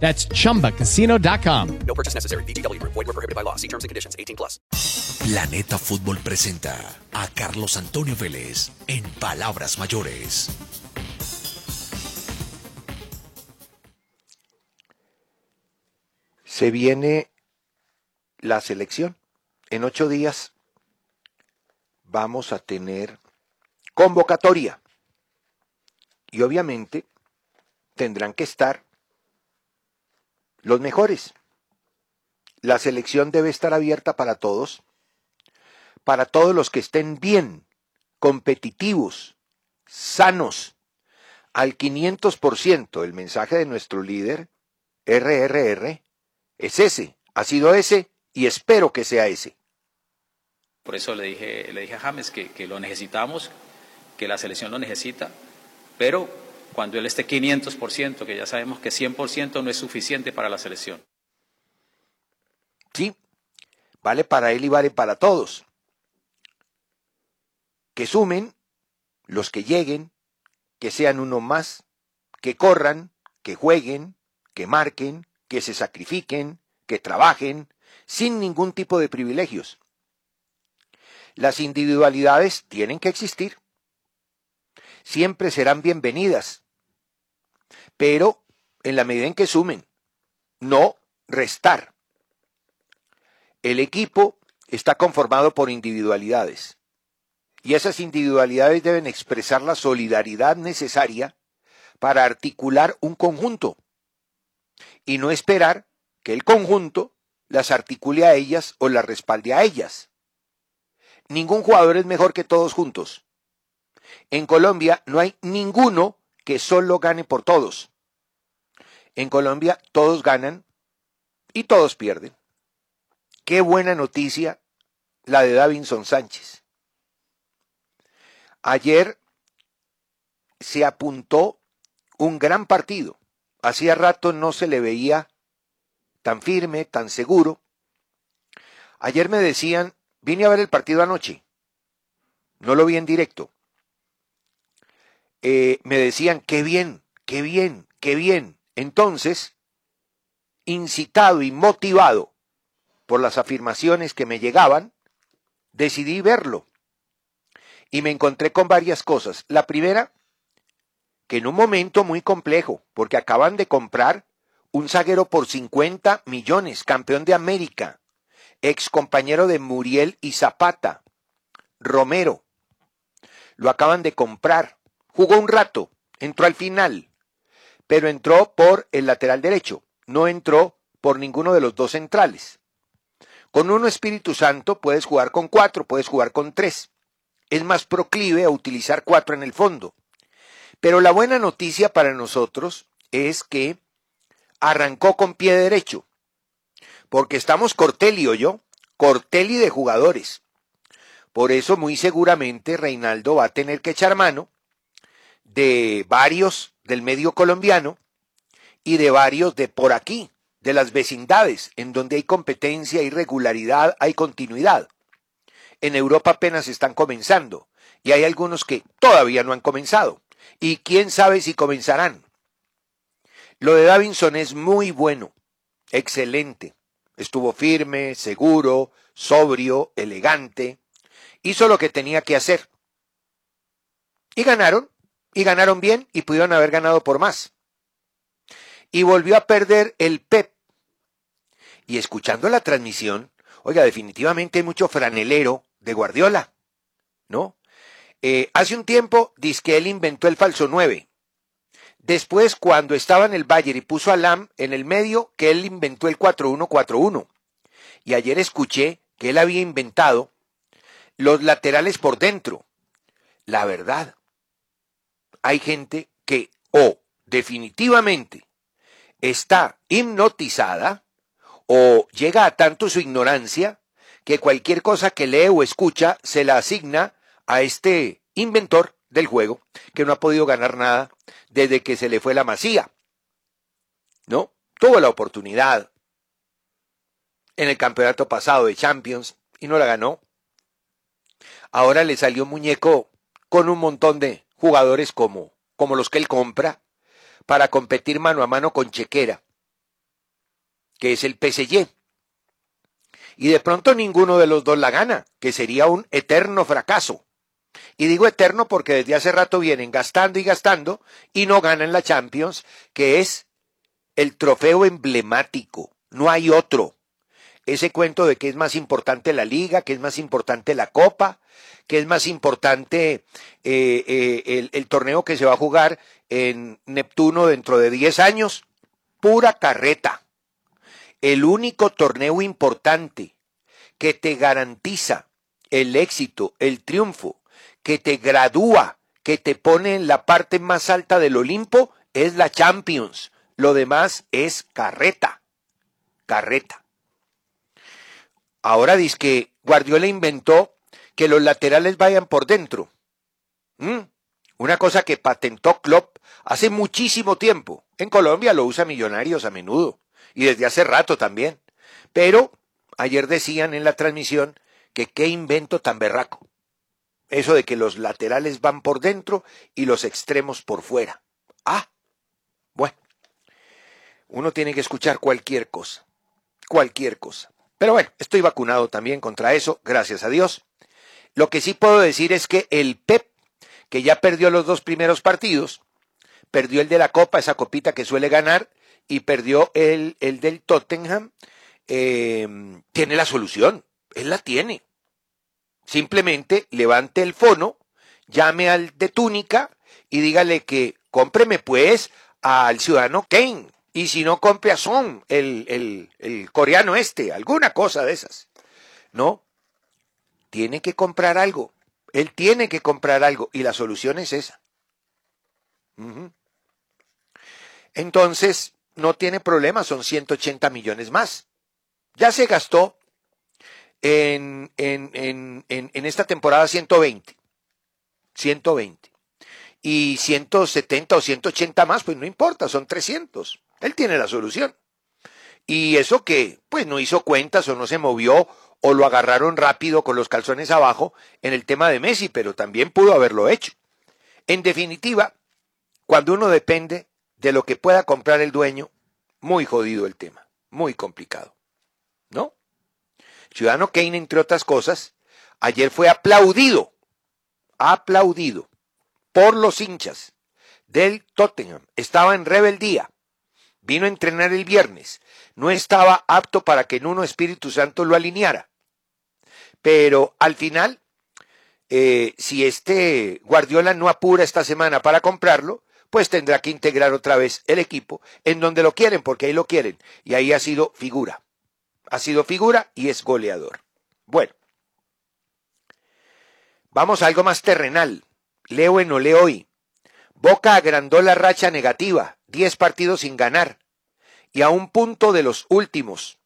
That's chumbacasino.com. No purchase necessary. VGW Group. Void were prohibited by law. See terms and conditions. 18 plus. Planeta Fútbol presenta a Carlos Antonio Vélez en Palabras Mayores. Se viene la selección. En ocho días vamos a tener convocatoria. Y obviamente tendrán que estar los mejores. La selección debe estar abierta para todos, para todos los que estén bien, competitivos, sanos, al 500%. El mensaje de nuestro líder, RRR, es ese, ha sido ese y espero que sea ese. Por eso le dije, le dije a James que, que lo necesitamos, que la selección lo necesita, pero cuando él esté 500%, que ya sabemos que 100% no es suficiente para la selección. Sí, vale para él y vale para todos. Que sumen los que lleguen, que sean uno más, que corran, que jueguen, que marquen, que se sacrifiquen, que trabajen, sin ningún tipo de privilegios. Las individualidades tienen que existir. Siempre serán bienvenidas, pero en la medida en que sumen, no restar. El equipo está conformado por individualidades y esas individualidades deben expresar la solidaridad necesaria para articular un conjunto y no esperar que el conjunto las articule a ellas o las respalde a ellas. Ningún jugador es mejor que todos juntos. En Colombia no hay ninguno que solo gane por todos. En Colombia todos ganan y todos pierden. Qué buena noticia la de Davinson Sánchez. Ayer se apuntó un gran partido. Hacía rato no se le veía tan firme, tan seguro. Ayer me decían, vine a ver el partido anoche. No lo vi en directo. Eh, me decían, qué bien, qué bien, qué bien. Entonces, incitado y motivado por las afirmaciones que me llegaban, decidí verlo. Y me encontré con varias cosas. La primera, que en un momento muy complejo, porque acaban de comprar un zaguero por 50 millones, campeón de América, ex compañero de Muriel y Zapata, Romero. Lo acaban de comprar. Jugó un rato, entró al final, pero entró por el lateral derecho, no entró por ninguno de los dos centrales. Con uno Espíritu Santo puedes jugar con cuatro, puedes jugar con tres. Es más proclive a utilizar cuatro en el fondo. Pero la buena noticia para nosotros es que arrancó con pie derecho. Porque estamos Cortelli o yo, Cortelli de jugadores. Por eso muy seguramente Reinaldo va a tener que echar mano de varios del medio colombiano y de varios de por aquí, de las vecindades, en donde hay competencia, hay regularidad, hay continuidad. En Europa apenas están comenzando y hay algunos que todavía no han comenzado y quién sabe si comenzarán. Lo de Davinson es muy bueno, excelente. Estuvo firme, seguro, sobrio, elegante. Hizo lo que tenía que hacer. Y ganaron, y ganaron bien, y pudieron haber ganado por más. Y volvió a perder el PEP. Y escuchando la transmisión, Oiga, definitivamente hay mucho franelero de Guardiola, ¿no? Eh, hace un tiempo dice que él inventó el falso 9. Después, cuando estaba en el Bayern y puso a Lam en el medio, que él inventó el 4-1-4-1. Y ayer escuché que él había inventado los laterales por dentro. La verdad, hay gente que o definitivamente está hipnotizada o llega a tanto su ignorancia que cualquier cosa que lee o escucha se la asigna a este inventor del juego que no ha podido ganar nada desde que se le fue la masía. ¿No? Tuvo la oportunidad en el campeonato pasado de Champions y no la ganó. Ahora le salió muñeco con un montón de jugadores como, como los que él compra para competir mano a mano con Chequera, que es el PSG. Y de pronto ninguno de los dos la gana, que sería un eterno fracaso. Y digo eterno porque desde hace rato vienen gastando y gastando y no ganan la Champions, que es el trofeo emblemático. No hay otro. Ese cuento de que es más importante la liga, que es más importante la copa, que es más importante eh, eh, el, el torneo que se va a jugar en Neptuno dentro de 10 años, pura carreta. El único torneo importante que te garantiza el éxito, el triunfo, que te gradúa, que te pone en la parte más alta del Olimpo, es la Champions. Lo demás es carreta. Carreta. Ahora dice que Guardiola inventó que los laterales vayan por dentro. ¿Mm? Una cosa que patentó Klopp hace muchísimo tiempo. En Colombia lo usa Millonarios a menudo y desde hace rato también. Pero ayer decían en la transmisión que qué invento tan berraco. Eso de que los laterales van por dentro y los extremos por fuera. Ah, bueno. Uno tiene que escuchar cualquier cosa. Cualquier cosa. Pero bueno, estoy vacunado también contra eso, gracias a Dios. Lo que sí puedo decir es que el PEP, que ya perdió los dos primeros partidos, perdió el de la Copa, esa copita que suele ganar, y perdió el, el del Tottenham, eh, tiene la solución. Él la tiene. Simplemente levante el fono, llame al de túnica y dígale que cómpreme pues al ciudadano Kane. Y si no, compre a Son, el, el, el coreano este, alguna cosa de esas. ¿No? Tiene que comprar algo. Él tiene que comprar algo y la solución es esa. Entonces, no tiene problema, son 180 millones más. Ya se gastó en, en, en, en, esta temporada 120. 120. Y 170 o 180 más, pues no importa, son 300. Él tiene la solución. Y eso que, pues no hizo cuentas o no se movió o lo agarraron rápido con los calzones abajo en el tema de Messi, pero también pudo haberlo hecho. En definitiva, cuando uno depende de lo que pueda comprar el dueño, muy jodido el tema, muy complicado. ¿No? Ciudadano Kane, entre otras cosas, ayer fue aplaudido, aplaudido por los hinchas del Tottenham. Estaba en rebeldía. Vino a entrenar el viernes. No estaba apto para que en uno Espíritu Santo lo alineara. Pero al final, eh, si este Guardiola no apura esta semana para comprarlo, pues tendrá que integrar otra vez el equipo en donde lo quieren, porque ahí lo quieren. Y ahí ha sido figura ha sido figura y es goleador. Bueno, vamos a algo más terrenal. Leo en Ole hoy. Boca agrandó la racha negativa, 10 partidos sin ganar, y a un punto de los últimos.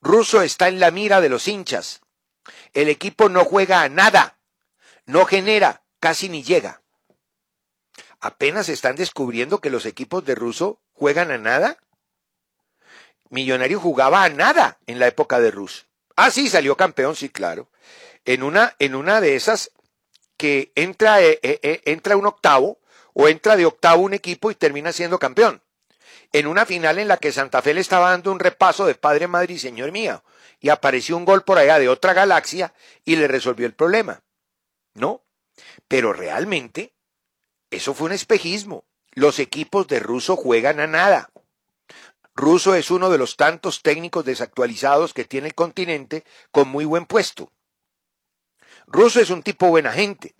Russo está en la mira de los hinchas. El equipo no juega a nada, no genera, casi ni llega. ¿Apenas están descubriendo que los equipos de Russo juegan a nada? Millonario jugaba a nada en la época de Rus. Ah, sí, salió campeón, sí, claro. En una, en una de esas que entra, eh, eh, eh, entra un octavo o entra de octavo un equipo y termina siendo campeón. En una final en la que Santa Fe le estaba dando un repaso de Padre, Madre y Señor mío, y apareció un gol por allá de otra galaxia y le resolvió el problema. ¿No? Pero realmente, eso fue un espejismo. Los equipos de Ruso juegan a nada. Russo es uno de los tantos técnicos desactualizados que tiene el continente con muy buen puesto. Russo es un tipo buena gente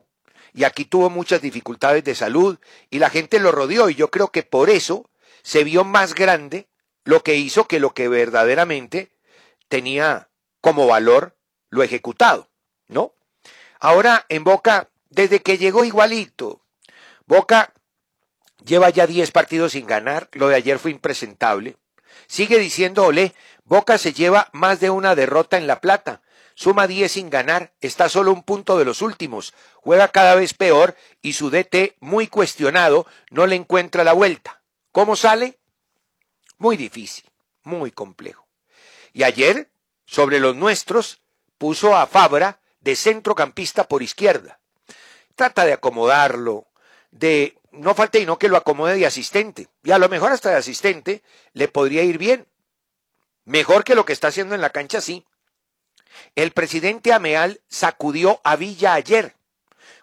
y aquí tuvo muchas dificultades de salud y la gente lo rodeó y yo creo que por eso se vio más grande lo que hizo que lo que verdaderamente tenía como valor lo ejecutado, ¿no? Ahora en Boca, desde que llegó igualito, Boca lleva ya 10 partidos sin ganar, lo de ayer fue impresentable. Sigue diciendo Olé, Boca se lleva más de una derrota en La Plata, suma 10 sin ganar, está solo un punto de los últimos, juega cada vez peor y su DT, muy cuestionado, no le encuentra la vuelta. ¿Cómo sale? Muy difícil, muy complejo. Y ayer, sobre los nuestros, puso a Fabra de centrocampista por izquierda. Trata de acomodarlo, de no falte y no que lo acomode de asistente. Y a lo mejor hasta de asistente le podría ir bien. Mejor que lo que está haciendo en la cancha, sí. El presidente Ameal sacudió a Villa ayer.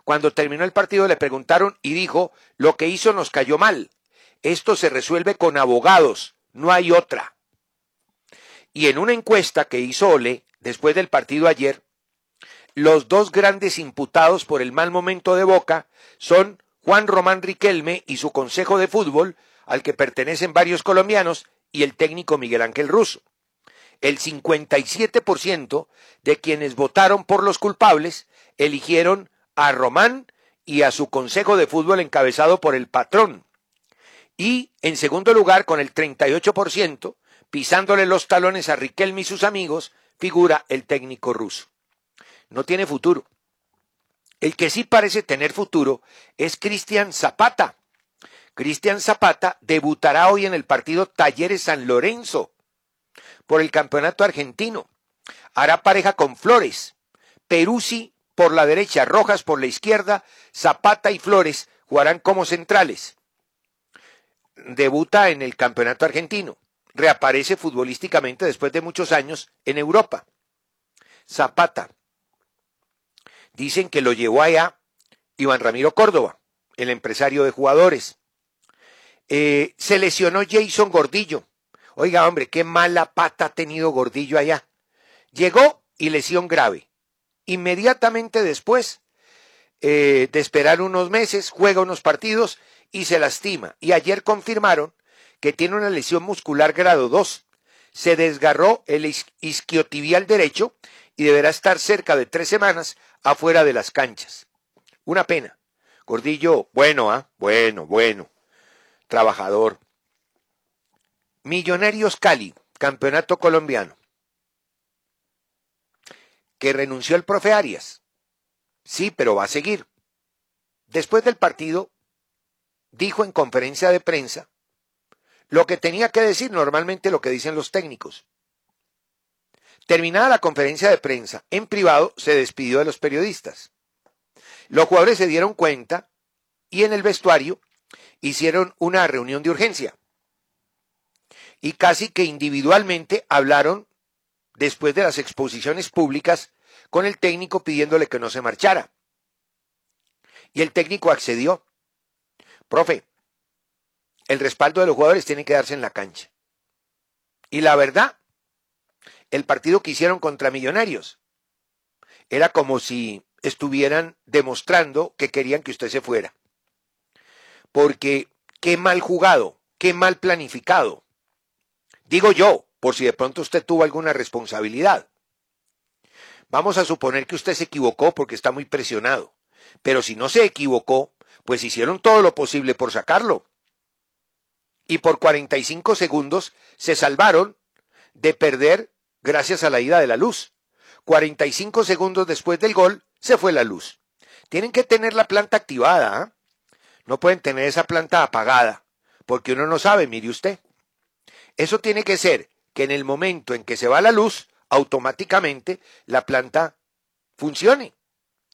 Cuando terminó el partido le preguntaron y dijo, lo que hizo nos cayó mal. Esto se resuelve con abogados, no hay otra. Y en una encuesta que hizo Ole después del partido ayer, los dos grandes imputados por el mal momento de Boca son Juan Román Riquelme y su consejo de fútbol, al que pertenecen varios colombianos, y el técnico Miguel Ángel Russo. El 57% de quienes votaron por los culpables eligieron a Román y a su consejo de fútbol encabezado por el patrón. Y, en segundo lugar, con el 38%, pisándole los talones a Riquelme y sus amigos, figura el técnico ruso. No tiene futuro. El que sí parece tener futuro es Cristian Zapata. Cristian Zapata debutará hoy en el partido Talleres San Lorenzo por el campeonato argentino. Hará pareja con Flores. Peruzzi por la derecha, Rojas por la izquierda, Zapata y Flores jugarán como centrales. Debuta en el campeonato argentino. Reaparece futbolísticamente después de muchos años en Europa. Zapata Dicen que lo llevó allá Iván Ramiro Córdoba, el empresario de jugadores. Eh, se lesionó Jason Gordillo. Oiga, hombre, qué mala pata ha tenido Gordillo allá. Llegó y lesión grave. Inmediatamente después eh, de esperar unos meses, juega unos partidos y se lastima. Y ayer confirmaron que tiene una lesión muscular grado 2. Se desgarró el isquiotibial derecho y deberá estar cerca de tres semanas afuera de las canchas. Una pena. Gordillo, bueno, ¿ah? Bueno, bueno. Trabajador. Millonarios Cali, campeonato colombiano. Que renunció el profe Arias. Sí, pero va a seguir. Después del partido, dijo en conferencia de prensa lo que tenía que decir normalmente lo que dicen los técnicos. Terminada la conferencia de prensa, en privado se despidió de los periodistas. Los jugadores se dieron cuenta y en el vestuario hicieron una reunión de urgencia. Y casi que individualmente hablaron después de las exposiciones públicas con el técnico pidiéndole que no se marchara. Y el técnico accedió. Profe, el respaldo de los jugadores tiene que darse en la cancha. Y la verdad, el partido que hicieron contra Millonarios. Era como si estuvieran demostrando que querían que usted se fuera. Porque qué mal jugado, qué mal planificado. Digo yo, por si de pronto usted tuvo alguna responsabilidad. Vamos a suponer que usted se equivocó porque está muy presionado. Pero si no se equivocó, pues hicieron todo lo posible por sacarlo. Y por 45 segundos se salvaron de perder gracias a la ida de la luz. 45 segundos después del gol, se fue la luz. Tienen que tener la planta activada. ¿ah? No pueden tener esa planta apagada, porque uno no sabe, mire usted. Eso tiene que ser que en el momento en que se va la luz, automáticamente la planta funcione,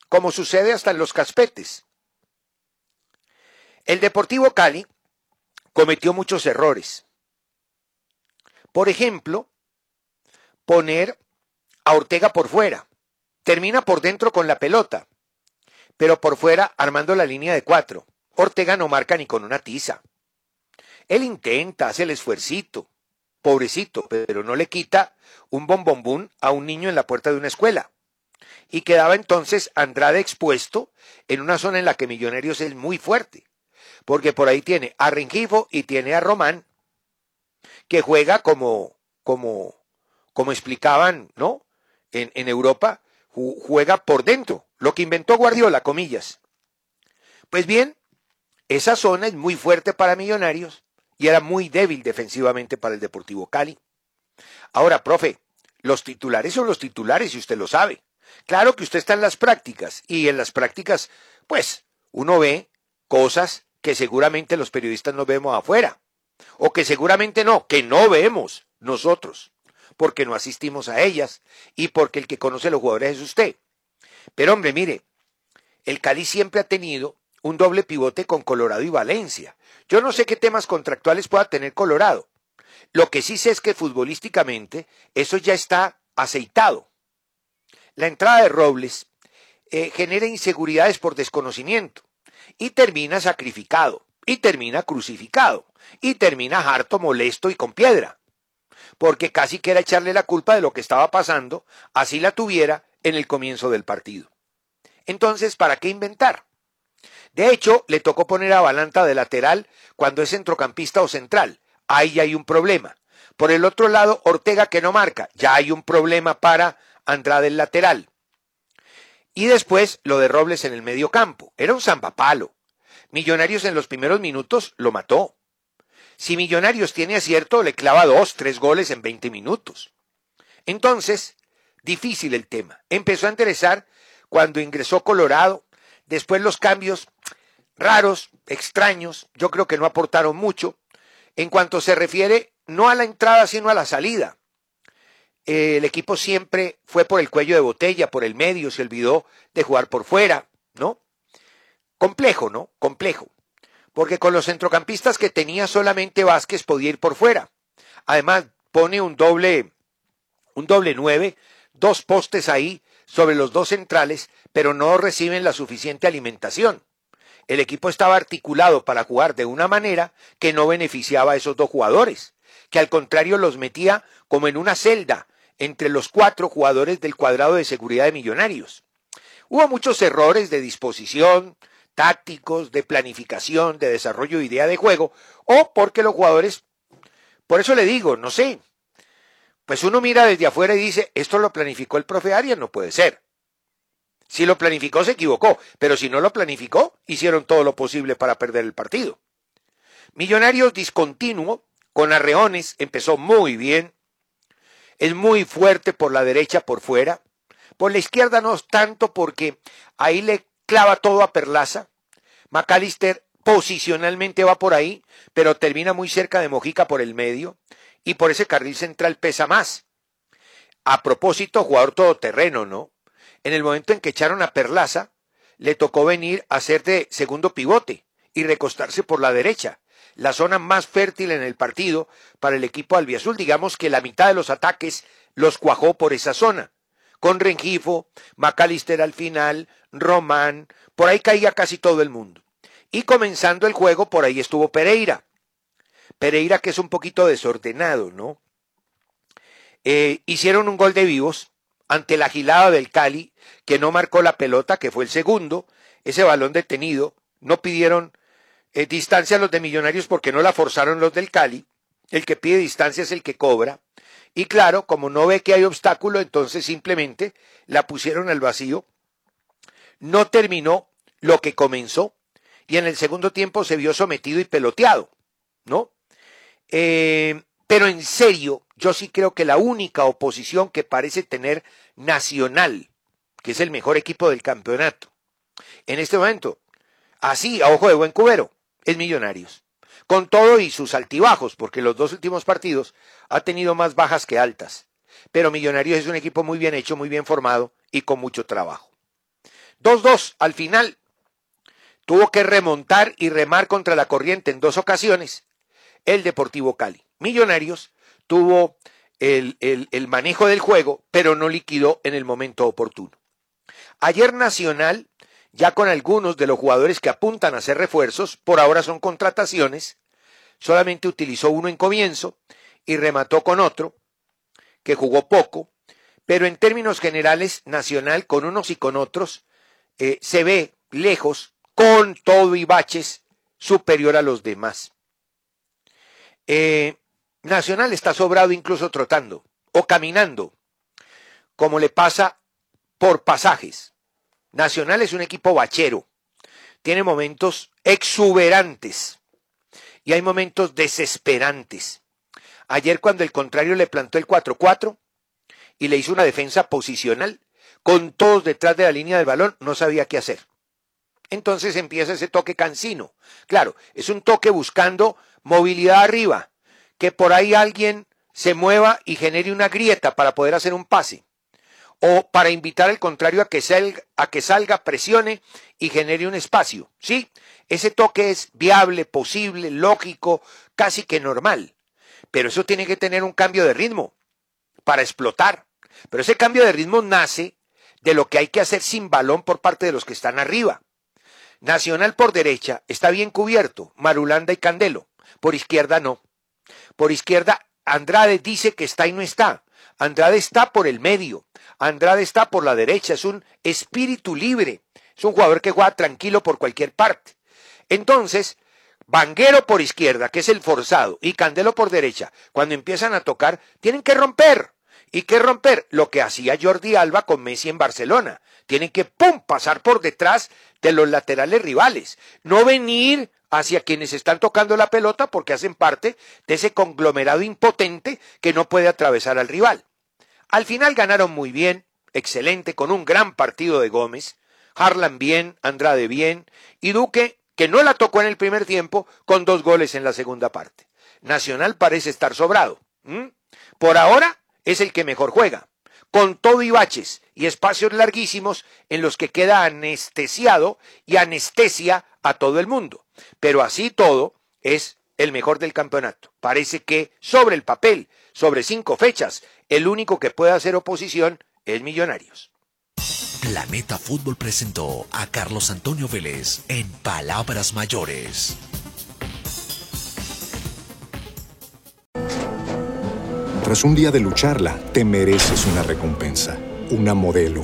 como sucede hasta en los caspetes. El Deportivo Cali cometió muchos errores. Por ejemplo, poner a Ortega por fuera. Termina por dentro con la pelota, pero por fuera armando la línea de cuatro. Ortega no marca ni con una tiza. Él intenta, hace el esfuercito, pobrecito, pero no le quita un bombombún a un niño en la puerta de una escuela. Y quedaba entonces Andrade expuesto en una zona en la que Millonarios es muy fuerte, porque por ahí tiene a Rengifo y tiene a Román, que juega como, como, como explicaban, ¿no? En, en Europa, juega por dentro, lo que inventó Guardiola, comillas. Pues bien, esa zona es muy fuerte para Millonarios y era muy débil defensivamente para el Deportivo Cali. Ahora, profe, los titulares son los titulares y usted lo sabe. Claro que usted está en las prácticas y en las prácticas, pues, uno ve cosas que seguramente los periodistas no vemos afuera. O que seguramente no, que no vemos nosotros, porque no asistimos a ellas y porque el que conoce a los jugadores es usted. Pero hombre, mire, el Cali siempre ha tenido un doble pivote con Colorado y Valencia. Yo no sé qué temas contractuales pueda tener Colorado. Lo que sí sé es que futbolísticamente eso ya está aceitado. La entrada de Robles eh, genera inseguridades por desconocimiento y termina sacrificado, y termina crucificado, y termina harto, molesto y con piedra, porque casi quiera echarle la culpa de lo que estaba pasando, así la tuviera en el comienzo del partido. Entonces, ¿para qué inventar? De hecho, le tocó poner a Balanta de lateral cuando es centrocampista o central. Ahí hay un problema. Por el otro lado, Ortega que no marca. Ya hay un problema para Andrade el lateral. Y después lo de Robles en el medio campo. Era un zambapalo. Millonarios en los primeros minutos lo mató. Si Millonarios tiene acierto, le clava dos, tres goles en 20 minutos. Entonces, difícil el tema. Empezó a interesar cuando ingresó Colorado. Después los cambios raros, extraños, yo creo que no aportaron mucho. En cuanto se refiere no a la entrada, sino a la salida. El equipo siempre fue por el cuello de botella, por el medio, se olvidó de jugar por fuera, ¿no? Complejo, ¿no? Complejo. Porque con los centrocampistas que tenía solamente Vázquez podía ir por fuera. Además, pone un doble, un doble nueve, dos postes ahí sobre los dos centrales, pero no reciben la suficiente alimentación. El equipo estaba articulado para jugar de una manera que no beneficiaba a esos dos jugadores, que al contrario los metía como en una celda entre los cuatro jugadores del cuadrado de seguridad de Millonarios. Hubo muchos errores de disposición, tácticos, de planificación, de desarrollo de idea de juego, o porque los jugadores, por eso le digo, no sé, pues uno mira desde afuera y dice, esto lo planificó el profe Arias, no puede ser. Si lo planificó, se equivocó, pero si no lo planificó, hicieron todo lo posible para perder el partido. Millonarios discontinuo, con arreones, empezó muy bien, es muy fuerte por la derecha, por fuera. Por la izquierda no tanto porque ahí le clava todo a Perlaza. McAllister posicionalmente va por ahí, pero termina muy cerca de Mojica por el medio y por ese carril central pesa más. A propósito, jugador todoterreno, ¿no? En el momento en que echaron a Perlaza, le tocó venir a ser de segundo pivote y recostarse por la derecha la zona más fértil en el partido para el equipo albiazul. Digamos que la mitad de los ataques los cuajó por esa zona. Con Rengifo, Macalister al final, Román, por ahí caía casi todo el mundo. Y comenzando el juego, por ahí estuvo Pereira. Pereira que es un poquito desordenado, ¿no? Eh, hicieron un gol de vivos ante la gilada del Cali, que no marcó la pelota, que fue el segundo, ese balón detenido, no pidieron eh, distancia los de Millonarios porque no la forzaron los del Cali. El que pide distancia es el que cobra. Y claro, como no ve que hay obstáculo, entonces simplemente la pusieron al vacío. No terminó lo que comenzó y en el segundo tiempo se vio sometido y peloteado, ¿no? Eh, pero en serio, yo sí creo que la única oposición que parece tener Nacional, que es el mejor equipo del campeonato, en este momento, así, a ojo de buen cubero, es Millonarios. Con todo y sus altibajos, porque los dos últimos partidos ha tenido más bajas que altas. Pero Millonarios es un equipo muy bien hecho, muy bien formado y con mucho trabajo. 2-2 al final. Tuvo que remontar y remar contra la corriente en dos ocasiones el Deportivo Cali. Millonarios tuvo el, el, manejo del juego, pero no liquidó en el momento oportuno. Ayer Nacional ya con algunos de los jugadores que apuntan a ser refuerzos, por ahora son contrataciones, solamente utilizó uno en comienzo y remató con otro, que jugó poco, pero en términos generales, Nacional con unos y con otros, eh, se ve lejos, con todo y baches, superior a los demás. Eh, Nacional está sobrado incluso trotando o caminando, como le pasa por pasajes. Nacional es un equipo bachero, tiene momentos exuberantes y hay momentos desesperantes. Ayer cuando el contrario le plantó el 4-4 y le hizo una defensa posicional, con todos detrás de la línea del balón, no sabía qué hacer. Entonces empieza ese toque cansino. Claro, es un toque buscando movilidad arriba, que por ahí alguien se mueva y genere una grieta para poder hacer un pase. O para invitar al contrario a que, salga, a que salga, presione y genere un espacio. Sí, ese toque es viable, posible, lógico, casi que normal. Pero eso tiene que tener un cambio de ritmo para explotar. Pero ese cambio de ritmo nace de lo que hay que hacer sin balón por parte de los que están arriba. Nacional por derecha está bien cubierto, Marulanda y Candelo. Por izquierda no. Por izquierda Andrade dice que está y no está. Andrade está por el medio. Andrade está por la derecha. Es un espíritu libre. Es un jugador que juega tranquilo por cualquier parte. Entonces, Vanguero por izquierda, que es el forzado, y Candelo por derecha, cuando empiezan a tocar, tienen que romper. ¿Y qué romper? Lo que hacía Jordi Alba con Messi en Barcelona. Tienen que, ¡pum!, pasar por detrás de los laterales rivales. No venir hacia quienes están tocando la pelota porque hacen parte de ese conglomerado impotente que no puede atravesar al rival. Al final ganaron muy bien, excelente, con un gran partido de Gómez, Harlan bien, Andrade bien, y Duque, que no la tocó en el primer tiempo, con dos goles en la segunda parte. Nacional parece estar sobrado. Por ahora es el que mejor juega, con todo y baches y espacios larguísimos en los que queda anestesiado y anestesia a todo el mundo. Pero así todo es el mejor del campeonato. Parece que sobre el papel, sobre cinco fechas, el único que puede hacer oposición es Millonarios. Planeta Fútbol presentó a Carlos Antonio Vélez en Palabras Mayores. Tras un día de lucharla, te mereces una recompensa, una modelo,